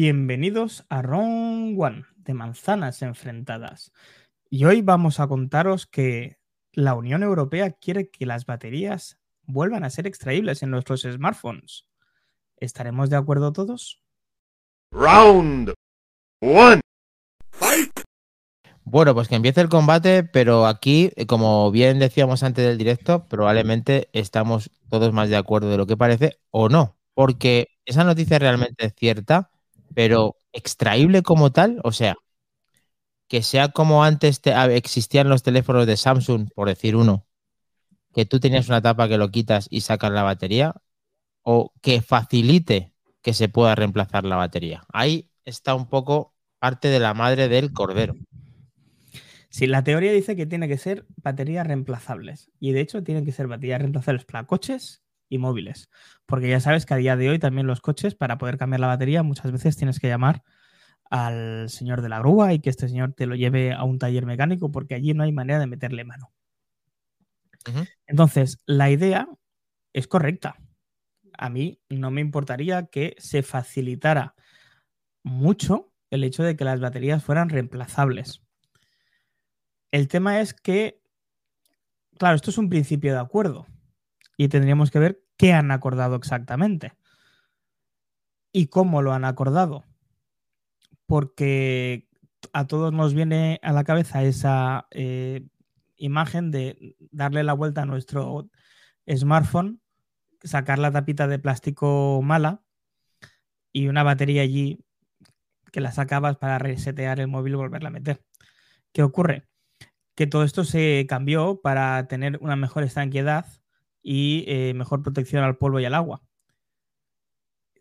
Bienvenidos a Round One de Manzanas Enfrentadas. Y hoy vamos a contaros que la Unión Europea quiere que las baterías vuelvan a ser extraíbles en nuestros smartphones. ¿Estaremos de acuerdo todos? Round One. Bueno, pues que empiece el combate, pero aquí, eh, como bien decíamos antes del directo, probablemente estamos todos más de acuerdo de lo que parece o no, porque esa noticia realmente es cierta, pero extraíble como tal, o sea, que sea como antes existían los teléfonos de Samsung, por decir uno, que tú tenías una tapa que lo quitas y sacas la batería, o que facilite que se pueda reemplazar la batería. Ahí está un poco parte de la madre del cordero. Sí, la teoría dice que tiene que ser baterías reemplazables. Y de hecho, tienen que ser baterías reemplazables para coches y móviles. Porque ya sabes que a día de hoy también los coches, para poder cambiar la batería, muchas veces tienes que llamar al señor de la grúa y que este señor te lo lleve a un taller mecánico porque allí no hay manera de meterle mano. Entonces, la idea es correcta. A mí no me importaría que se facilitara mucho el hecho de que las baterías fueran reemplazables. El tema es que, claro, esto es un principio de acuerdo y tendríamos que ver qué han acordado exactamente y cómo lo han acordado. Porque a todos nos viene a la cabeza esa eh, imagen de darle la vuelta a nuestro smartphone, sacar la tapita de plástico mala y una batería allí que la sacabas para resetear el móvil y volverla a meter. ¿Qué ocurre? que todo esto se cambió para tener una mejor estanquedad y eh, mejor protección al polvo y al agua.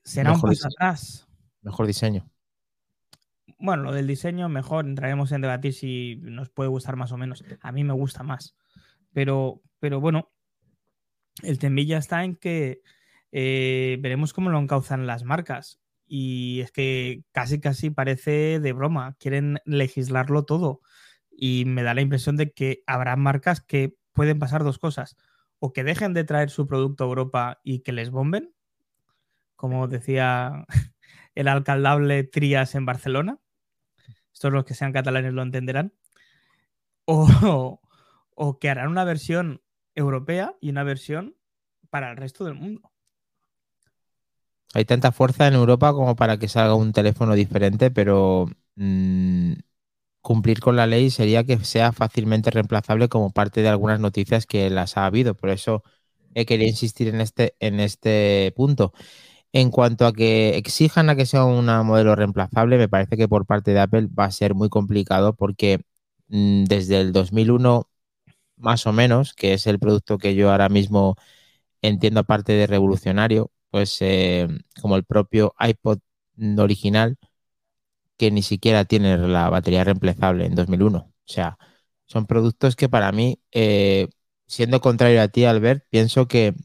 Será un paso atrás. Mejor diseño. Bueno, lo del diseño, mejor entraremos en debatir si nos puede gustar más o menos. A mí me gusta más. Pero, pero bueno, el temilla está en que eh, veremos cómo lo encauzan las marcas. Y es que casi, casi parece de broma. Quieren legislarlo todo y me da la impresión de que habrá marcas que pueden pasar dos cosas. O que dejen de traer su producto a Europa y que les bomben, como decía el alcaldable Trias en Barcelona. Estos los que sean catalanes lo entenderán. O, o que harán una versión europea y una versión para el resto del mundo. Hay tanta fuerza en Europa como para que salga un teléfono diferente, pero mm, cumplir con la ley sería que sea fácilmente reemplazable como parte de algunas noticias que las ha habido. Por eso he querido insistir en este, en este punto. En cuanto a que exijan a que sea un modelo reemplazable, me parece que por parte de Apple va a ser muy complicado porque mm, desde el 2001, más o menos, que es el producto que yo ahora mismo entiendo aparte de revolucionario, pues eh, como el propio iPod original, que ni siquiera tiene la batería reemplazable en 2001. O sea, son productos que para mí, eh, siendo contrario a ti, Albert, pienso que,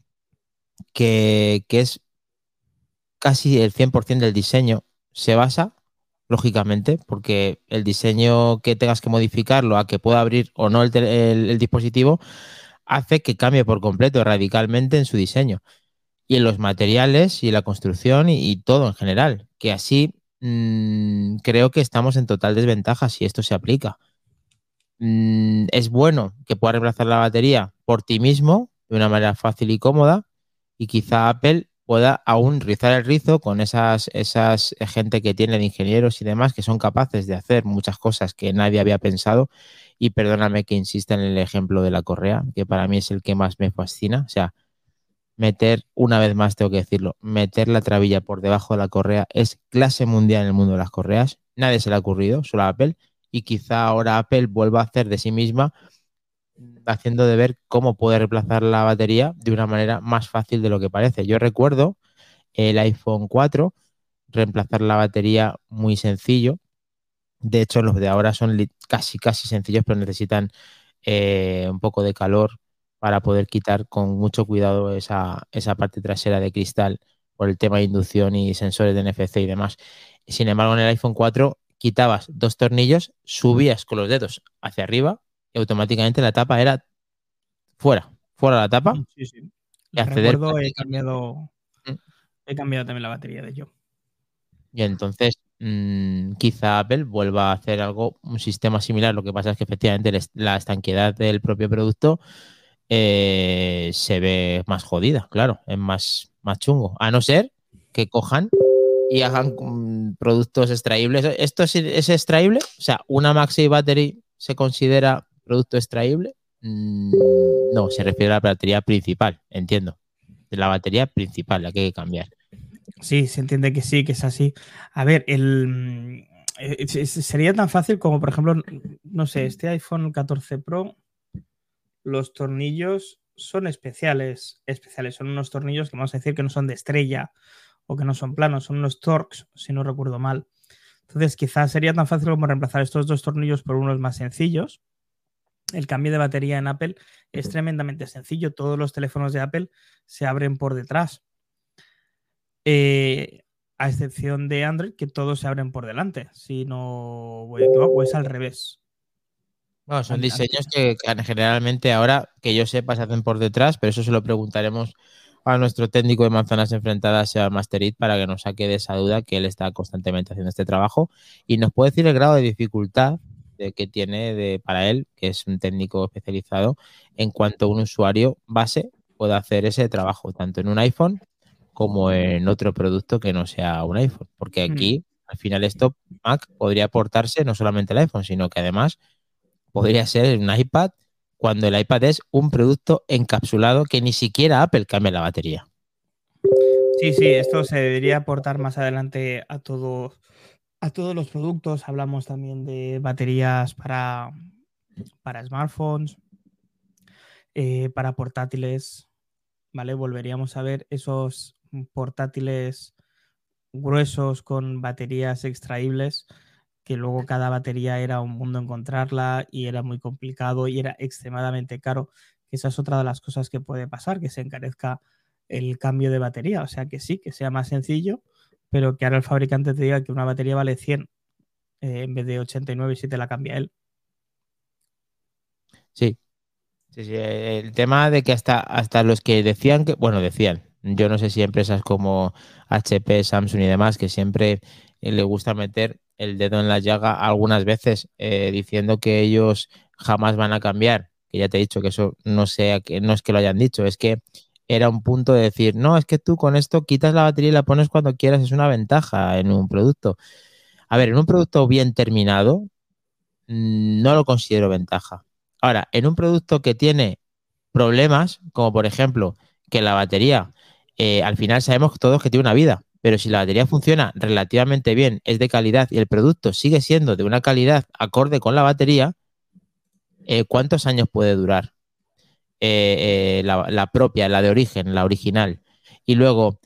que, es casi el 100% del diseño se basa, lógicamente, porque el diseño que tengas que modificarlo a que pueda abrir o no el, dispositivo hace que cambie por completo, radicalmente en su diseño. Y en los materiales y la construcción y todo en general. Que así Mm, creo que estamos en total desventaja si esto se aplica. Mm, es bueno que pueda reemplazar la batería por ti mismo de una manera fácil y cómoda y quizá Apple pueda aún rizar el rizo con esas, esas gente que tiene de ingenieros y demás que son capaces de hacer muchas cosas que nadie había pensado. Y perdóname que insista en el ejemplo de la correa, que para mí es el que más me fascina. O sea, meter, una vez más tengo que decirlo, meter la trabilla por debajo de la correa es clase mundial en el mundo de las correas. Nadie se le ha ocurrido, solo a Apple. Y quizá ahora Apple vuelva a hacer de sí misma, haciendo de ver cómo puede reemplazar la batería de una manera más fácil de lo que parece. Yo recuerdo el iPhone 4, reemplazar la batería muy sencillo. De hecho, los de ahora son casi, casi sencillos, pero necesitan eh, un poco de calor para poder quitar con mucho cuidado esa, parte trasera de cristal por el tema de inducción y sensores de NFC y demás. Sin embargo, en el iPhone 4 quitabas dos tornillos, subías con los dedos hacia arriba y automáticamente la tapa era fuera, fuera la tapa. Sí, sí. Y acceder he cambiado, mm. he cambiado también la batería de yo. Y entonces mm, quizá Apple vuelva a hacer algo, un sistema similar. Lo que pasa es que efectivamente la estanqueidad del propio producto eh, se ve más jodida, claro, es más, más chungo. A no ser que cojan y hagan mm, productos extraíbles. ¿Esto es, es extraíble? O sea, ¿una Maxi Battery se considera producto extraíble? Mm, no, se refiere a la batería principal, entiendo. De la batería principal, la que hay que cambiar. Sí, se entiende que sí, que es así. A ver, el, mm, eh, sería tan fácil como, por ejemplo, no sé, este iPhone 14 Pro, los tornillos son especiales, especiales, son unos tornillos que vamos a decir que no son de estrella o que no son planos, son unos Torx, si no recuerdo mal. Entonces, quizás sería tan fácil como reemplazar estos dos tornillos por unos más sencillos. El cambio de batería en Apple es tremendamente sencillo. Todos los teléfonos de Apple se abren por detrás. Eh, a excepción de Android, que todos se abren por delante. Si no voy a equivocar, o es al revés. Bueno, son diseños que, generalmente ahora, que yo sepa, se hacen por detrás, pero eso se lo preguntaremos a nuestro técnico de manzanas enfrentadas, Seba Masterit, para que nos saque de esa duda que él está constantemente haciendo este trabajo y nos puede decir el grado de dificultad de que tiene de, para él, que es un técnico especializado, en cuanto un usuario base pueda hacer ese trabajo, tanto en un iPhone como en otro producto que no sea un iPhone. Porque Hmm. aquí, al final, esto Mac podría aportarse no solamente el iPhone, sino que además podría ser un iPad cuando el iPad es un producto encapsulado que ni siquiera Apple cambia la batería. Sí, sí, esto se debería aportar más adelante a todo, a todos los productos. Hablamos también de baterías para, para smartphones, eh, para portátiles, ¿vale? Volveríamos a ver esos portátiles gruesos con baterías extraíbles, que luego cada batería era un mundo encontrarla y era muy complicado y era extremadamente caro. Esa es otra de las cosas que puede pasar, que se encarezca el cambio de batería. O sea que sí, que sea más sencillo, pero que ahora el fabricante te diga que una batería vale 100 eh, en vez de 89 si te la cambia él. Sí. Sí, sí, El tema de que hasta, hasta los que decían que, bueno, decían, yo no sé si empresas como HP, Samsung y demás, que siempre eh, le gusta meter el dedo en la llaga algunas veces eh, diciendo que ellos jamás van a cambiar, que ya te he dicho que eso no, sea, que, no es que lo hayan dicho, es que era un punto de decir, no, es que tú con esto quitas la batería y la pones cuando quieras, es una ventaja en un producto. A ver, en un producto bien terminado, mm, no lo considero ventaja. Ahora, en un producto que tiene problemas, como por ejemplo que la batería, eh, al final sabemos todos que tiene una vida, pero si la batería funciona relativamente bien, es de calidad y el producto sigue siendo de una calidad acorde con la batería, eh, ¿cuántos años puede durar? Eh, la, la propia, la de origen, la original. Y luego,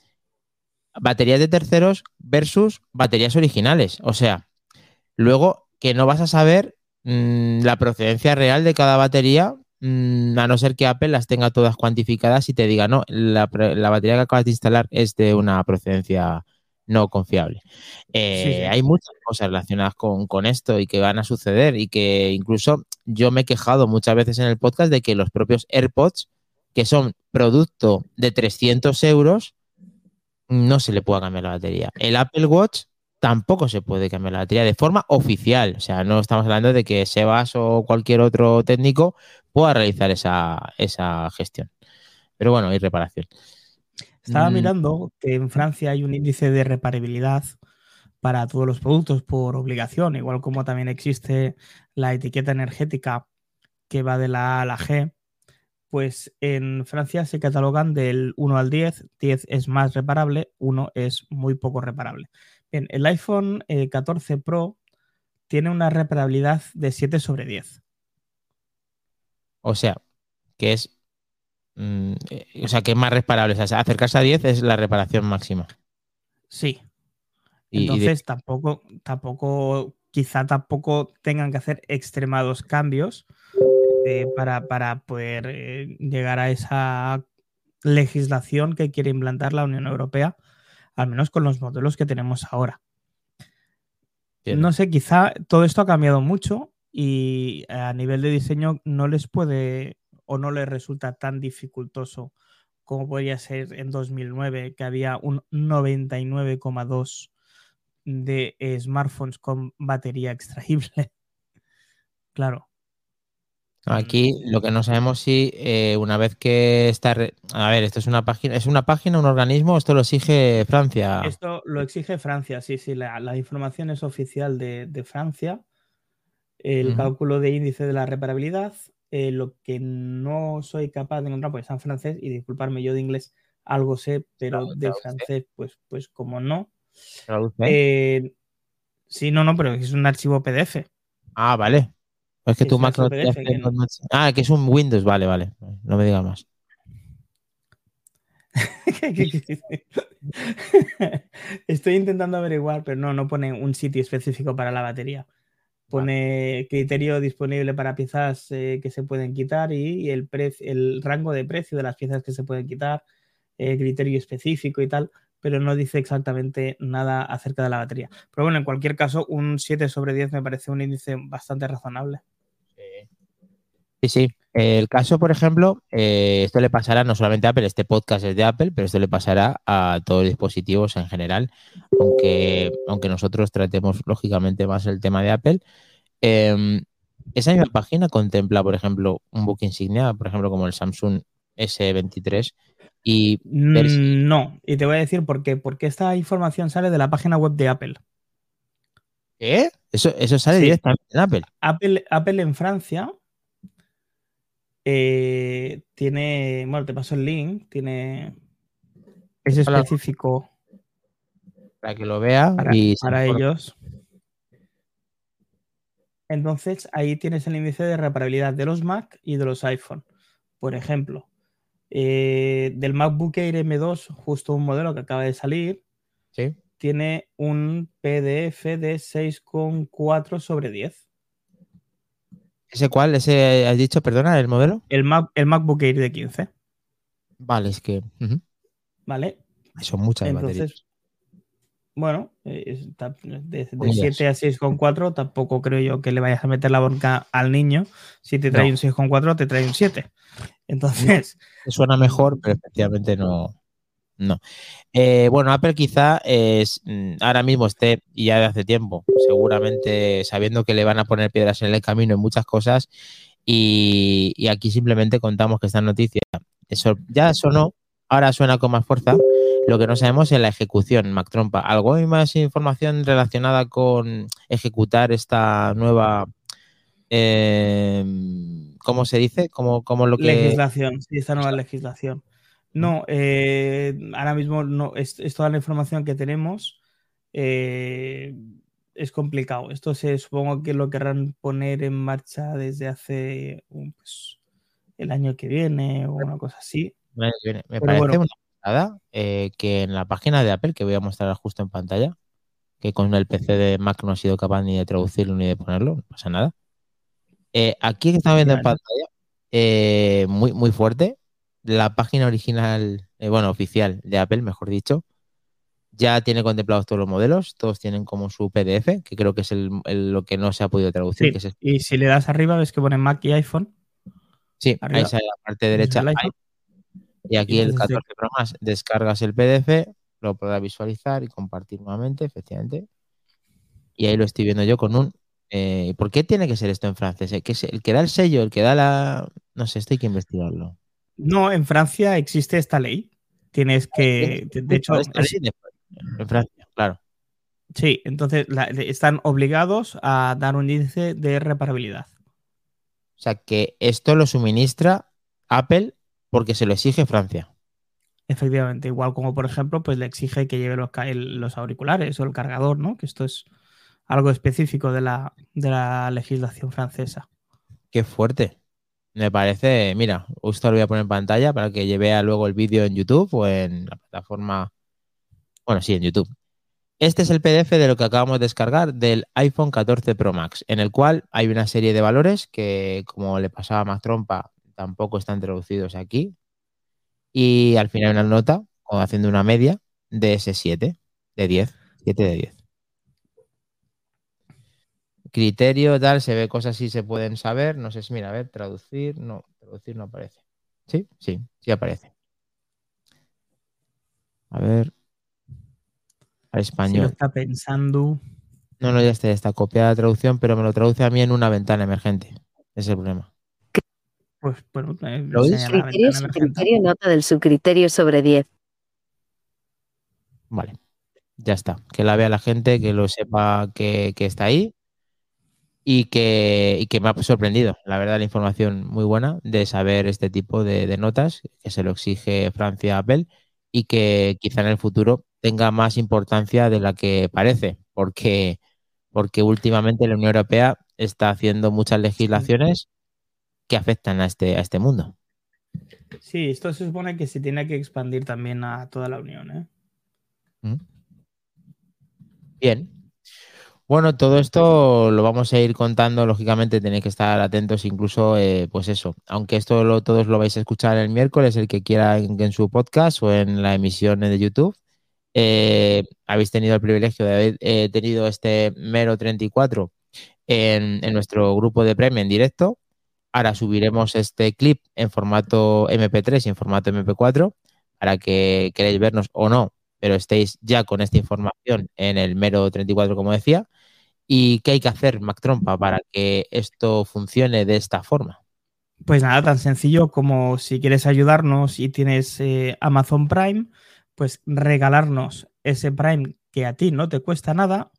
baterías de terceros versus baterías originales. O sea, luego que no vas a saber mm, la procedencia real de cada batería, mm, a no ser que Apple las tenga todas cuantificadas y te diga, no, la, la batería que acabas de instalar es de una procedencia no confiable. Eh, Sí, sí. Hay muchas cosas relacionadas con, con esto y que van a suceder y que incluso yo me he quejado muchas veces en el podcast de que los propios AirPods, que son producto de 300 euros, no se le pueda cambiar la batería. El Apple Watch tampoco se puede cambiar la batería de forma oficial. O sea, no estamos hablando de que Sebas o cualquier otro técnico pueda realizar esa, esa gestión. Pero bueno, hay reparación. Estaba Mm. mirando que en Francia hay un índice de reparabilidad para todos los productos por obligación, igual como también existe la etiqueta energética que va de la A a la G. Pues en Francia se catalogan del 1 al 10, 10 es más reparable, 1 es muy poco reparable. Bien, el iPhone eh, 14 Pro tiene una reparabilidad de 7 sobre 10. O sea, que es. mm, eh, o sea, que es más reparable. O sea, acercarse a 10 es la reparación máxima. Sí, Y- y de- Entonces tampoco, tampoco, quizá tampoco tengan que hacer extremados cambios eh, para, para poder eh, llegar a esa legislación que quiere implantar la Unión Europea, al menos con los modelos que tenemos ahora. No sé, quizá todo esto ha cambiado mucho y a nivel de diseño no les puede o no les resulta tan dificultoso como podría ser en 2009, que había un 99,2 de eh, smartphones con batería extraíble. claro. Aquí lo que no sabemos si eh, una vez que está... re- A ver, esto es una página, ¿es una página, un organismo? Esto lo exige Francia. Esto lo exige Francia, sí, sí, la, la información es oficial de, de Francia. El cálculo de índice de la reparabilidad, eh, lo que no soy capaz de encontrar, porque está en francés, y disculparme, yo de inglés algo sé, pero de francés, pues, pues como no. Traduce. Eh, sí, no, no, pero es un archivo PDF. Ah, vale. Es que tu Mac no te que Ah, que es un Windows, vale, vale. No me digas más. Estoy intentando averiguar, pero no, no pone un sitio específico para la batería. Pone criterio disponible para piezas eh, que se pueden quitar y, y el, el rango de precio de las piezas que se pueden quitar, eh, criterio específico y tal, pero no dice exactamente nada acerca de la batería. Pero bueno, en cualquier caso, un 7 sobre 10 me parece un índice bastante razonable. Sí, sí. El caso, por ejemplo, eh, esto le pasará no solamente a Apple, este podcast es de Apple, pero esto le pasará a todos los dispositivos en general, aunque, aunque nosotros tratemos lógicamente más el tema de Apple. Eh, esa misma página contempla, por ejemplo, un buque insignia, por ejemplo, como el Samsung S23, y Mm, No, y te voy a decir por qué. Porque esta información sale de la página web de Apple. ¿Qué? Eso, eso sale Sí. directamente en Apple. Apple, Apple en Francia eh, tiene, bueno, te paso el link, tiene, es específico Para que lo vea para, y para ellos. Entonces ahí tienes el índice de reparabilidad de los Mac y de los iPhone. Por ejemplo, eh, del MacBook Air M2, justo un modelo que acaba de salir, Sí. tiene un PDF de 6,4 sobre 10. ¿Ese cuál? ¿Ese has dicho, perdona, el modelo? El, Mac, el MacBook Air de 15, Vale, es que ujú, ¿vale? son muchas baterías. Entonces, bueno, eh, de, de Comillas. 7 a 6,4 tampoco creo yo que le vayas a meter la boca al niño. Si te trae No. un 6,4, te trae un 7. Entonces, Suena mejor, pero efectivamente no. No. Eh, bueno, Apple quizá es, mm, ahora mismo esté, y ya de hace tiempo, seguramente sabiendo que le van a poner piedras en el camino en muchas cosas, y, aquí simplemente contamos que esta noticia eso ya sonó, ahora suena con más fuerza. Lo que no sabemos es la ejecución, Mac Trompa. ¿Algo hay más información relacionada con ejecutar esta nueva, eh, ¿cómo se dice? ¿Cómo, cómo lo que... legislación, sí, esta nueva legislación. No, eh, ahora mismo no, es, es toda la información que tenemos. eh, es complicado. Esto se supongo que lo querrán poner en marcha desde hace pues, el año que viene o una cosa así. Me Pero parece bueno. una pasada eh, que en la página de Apple, que voy a mostrar justo en pantalla, que con el PC de Mac no ha sido capaz ni de traducirlo ni de ponerlo, no pasa nada. Eh, aquí estamos viendo en pantalla, eh, muy, muy fuerte, la página original, eh, bueno, oficial de Apple, mejor dicho, ya tiene contemplados todos los modelos, todos tienen como su PDF, que creo que es el, el- lo que no se ha podido traducir, Sí, que es este. y si le das arriba, ves que pone Mac y iPhone. Sí, ahí arriba. sale la parte derecha. Y aquí el entonces, 14 Pro más, descargas el PDF, lo podrás visualizar y compartir nuevamente, efectivamente. Y ahí lo estoy viendo yo con un... eh, ¿Por qué tiene que ser esto en francés? ¿El que, es- el que da el sello, el que da la... No sé, esto hay que investigarlo. No, en Francia existe esta ley. Tienes que, de hecho, Esta es- ley de- en Francia, claro. sí, entonces la- están obligados a dar un índice de reparabilidad. O sea, que esto lo suministra Apple porque se lo exige Francia. Efectivamente, igual como por ejemplo, pues le exige que lleve los, los auriculares o el cargador, ¿no? Que esto es algo específico de la, de la legislación francesa. Qué fuerte. Me parece, mira, justo lo voy a poner en pantalla para que vea luego el vídeo en YouTube o en la plataforma. Bueno, sí, en YouTube. Este es el PDF de lo que acabamos de descargar del iPhone 14 Pro Max, en el cual hay una serie de valores que, como le pasaba a Mac Trompa, tampoco están traducidos aquí. Y al final una nota, haciendo una media, de ese 7, de 10, 7 de 10. Criterio, tal, se ve cosas sí se pueden saber. No sé si, mira, a ver, traducir, no, traducir no aparece. Sí, sí, sí aparece. A ver. al Si lo español. está pensando. No, no, ya está, ya está copiada la traducción, pero me lo traduce a mí en una ventana emergente. Ese es el problema. Pues bueno, ¿Lo Criterio, subcriterio, nota del subcriterio sobre 10. Vale, ya está. Que la vea la gente, que lo sepa que, que está ahí y que, y que me ha sorprendido. La verdad, la información muy buena de saber este tipo de, de notas que se lo exige Francia a Apple y que quizá en el futuro tenga más importancia de la que parece, porque, porque últimamente la Unión Europea está haciendo muchas legislaciones que afectan a este, a este mundo. Sí, esto se supone que se tiene que expandir también a toda la Unión. ¿eh? ¿Mm? Bien. Bueno, todo esto lo vamos a ir contando, lógicamente tenéis que estar atentos, incluso, eh, pues eso, aunque esto lo, todos lo vais a escuchar el miércoles, el que quiera en, su podcast o en la emisión de YouTube, eh, habéis tenido el privilegio de haber eh, tenido este mero 34 en, en nuestro grupo de premio en directo. Ahora subiremos este clip en formato MP3 y en formato MP4 para que queréis vernos o no, pero estéis ya con esta información en el mero 34, como decía. ¿Y qué hay que hacer, Mac Trompa, para que esto funcione de esta forma? Pues nada, tan sencillo como si quieres ayudarnos y tienes eh, Amazon Prime, pues regalarnos ese Prime que a ti no te cuesta nada,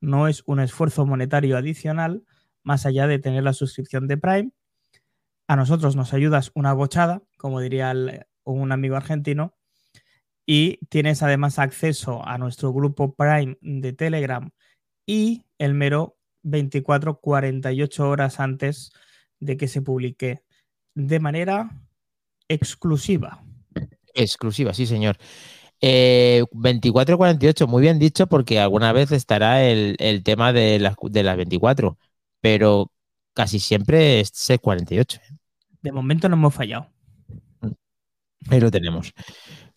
no es un esfuerzo monetario adicional, más allá de tener la suscripción de Prime. A nosotros nos ayudas una bochada, como diría un amigo argentino, y tienes además acceso a nuestro grupo Prime de Telegram y el mero 24-48 horas antes de que se publique de manera exclusiva. Exclusiva, sí, señor. Eh, 24-48, muy bien dicho, porque alguna vez estará el, el tema de las, de las 24, pero casi siempre es 48. De momento no hemos fallado. Ahí lo tenemos.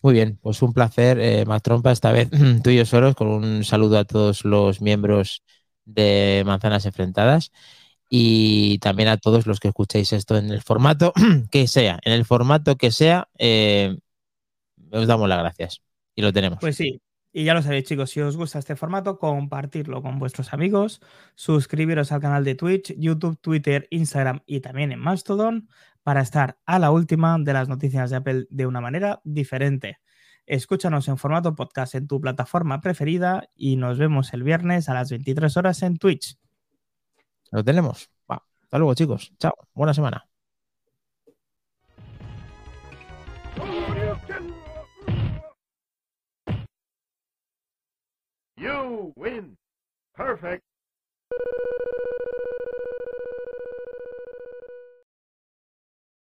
Muy bien, pues un placer, eh, Mac Trompa, esta vez tú y yo solos, con un saludo a todos los miembros de Manzanas Enfrentadas y también a todos los que escuchéis esto en el formato que sea, en el formato que sea, eh, os damos las gracias y lo tenemos. Pues sí, y ya lo sabéis chicos, si os gusta este formato, compartirlo con vuestros amigos, suscribiros al canal de Twitch, YouTube, Twitter, Instagram y también en Mastodon para estar a la última de las noticias de Apple de una manera diferente. Escúchanos en formato podcast en tu plataforma preferida y nos vemos el viernes a las 23 horas en Twitch. Lo tenemos. Va, Hasta luego, chicos. Chao. Buena semana. You win. Perfect.